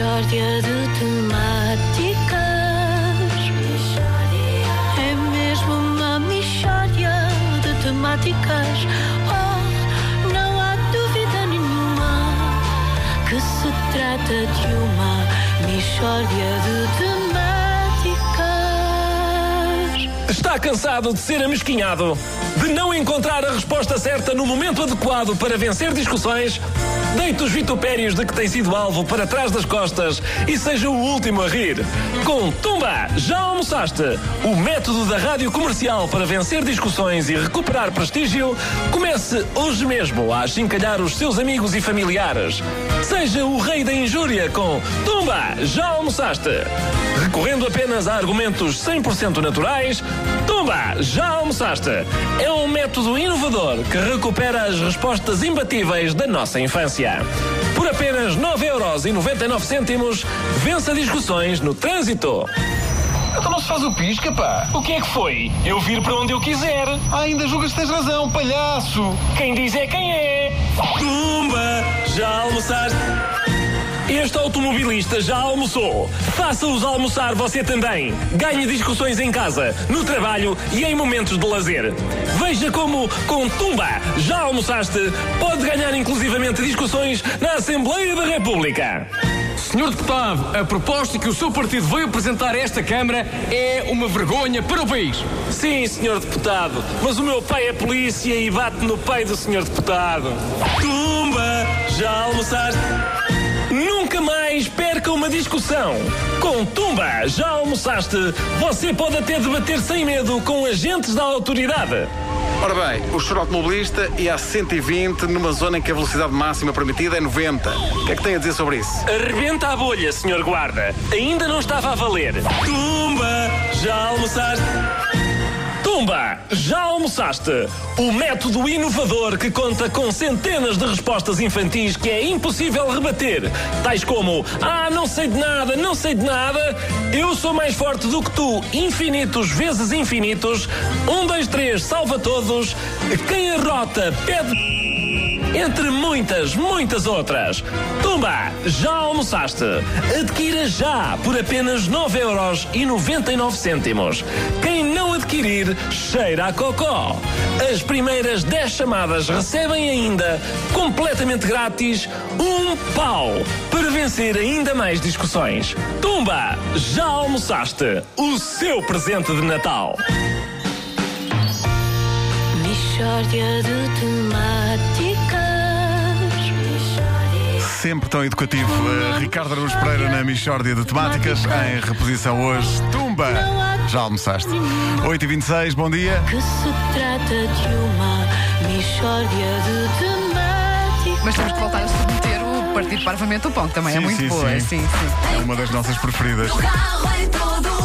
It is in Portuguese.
Mishória de temáticas. É mesmo uma mishória de temáticas. Oh, não há dúvida nenhuma que se trata de uma mishória de temáticas. Está cansado de ser amesquinhado? De não encontrar a resposta certa no momento adequado para vencer discussões? Deite os vitupérios de que tem sido alvo para trás das costas e seja o último a rir. Com Tumba, já almoçaste? O método da rádio comercial para vencer discussões e recuperar prestígio? Comece hoje mesmo a achincalhar os seus amigos e familiares. Seja o rei da injúria com Tumba, já almoçaste? Recorrendo apenas a argumentos 100% naturais, Tumba, já almoçaste? É um método inovador que recupera as respostas imbatíveis da nossa infância. Por apenas 9,99€, vença discussões no trânsito. Então não se faz o pisca, pá. O que é que foi? Eu vir para onde eu quiser. Ah, ainda julgas que tens razão, palhaço. Quem diz é quem é. Tumba, já almoçaste? Este automobilista já almoçou. Faça-os almoçar você também. Ganhe discussões em casa, no trabalho e em momentos de lazer. Veja como, com Tumba, já almoçaste, pode ganhar inclusivamente discussões na Assembleia da República. Senhor Deputado, a proposta que o seu partido veio apresentar a esta Câmara é uma vergonha para o país. Sim, senhor deputado, mas o meu pai é polícia e bate no pai do senhor deputado. Tumba, já almoçaste? Nunca mais perca uma discussão. Com Tumba, já almoçaste? Você pode até debater sem medo com agentes da autoridade. Ora bem, o senhor automobilista ia a 120 numa zona em que a velocidade máxima permitida é 90. O que é que tem a dizer sobre isso? Arrebenta a bolha, senhor guarda. Ainda não estava a valer. Tumba, já almoçaste? Tumba, já almoçaste? O método inovador que conta com centenas de respostas infantis que é impossível rebater. Tais como: Ah, não sei de nada, não sei de nada. Eu sou mais forte do que tu, infinitos vezes infinitos. Um, dois, três, salva todos. Quem arrota, pede. Entre muitas, muitas outras. Tumba, já almoçaste? Adquira já por apenas 9,99€. Quem não adquirir, cheira a cocó. As primeiras 10 chamadas recebem ainda, completamente grátis, um pau para vencer ainda mais discussões. Tumba, já almoçaste? O seu presente de Natal. Mishória de temáticas. Sempre tão educativo. Uh, Ricardo Araújo Pereira na Michórdia de Temáticas, em reposição hoje. Tumba! Já almoçaste? 8h26, bom dia. Que se trata de uma mishória de temáticas. Mas temos que voltar a submeter o Partido Parvamente o Pão, que também é Sim, muito sim, boa. sim. sim. sim. É uma das nossas preferidas. carro em todo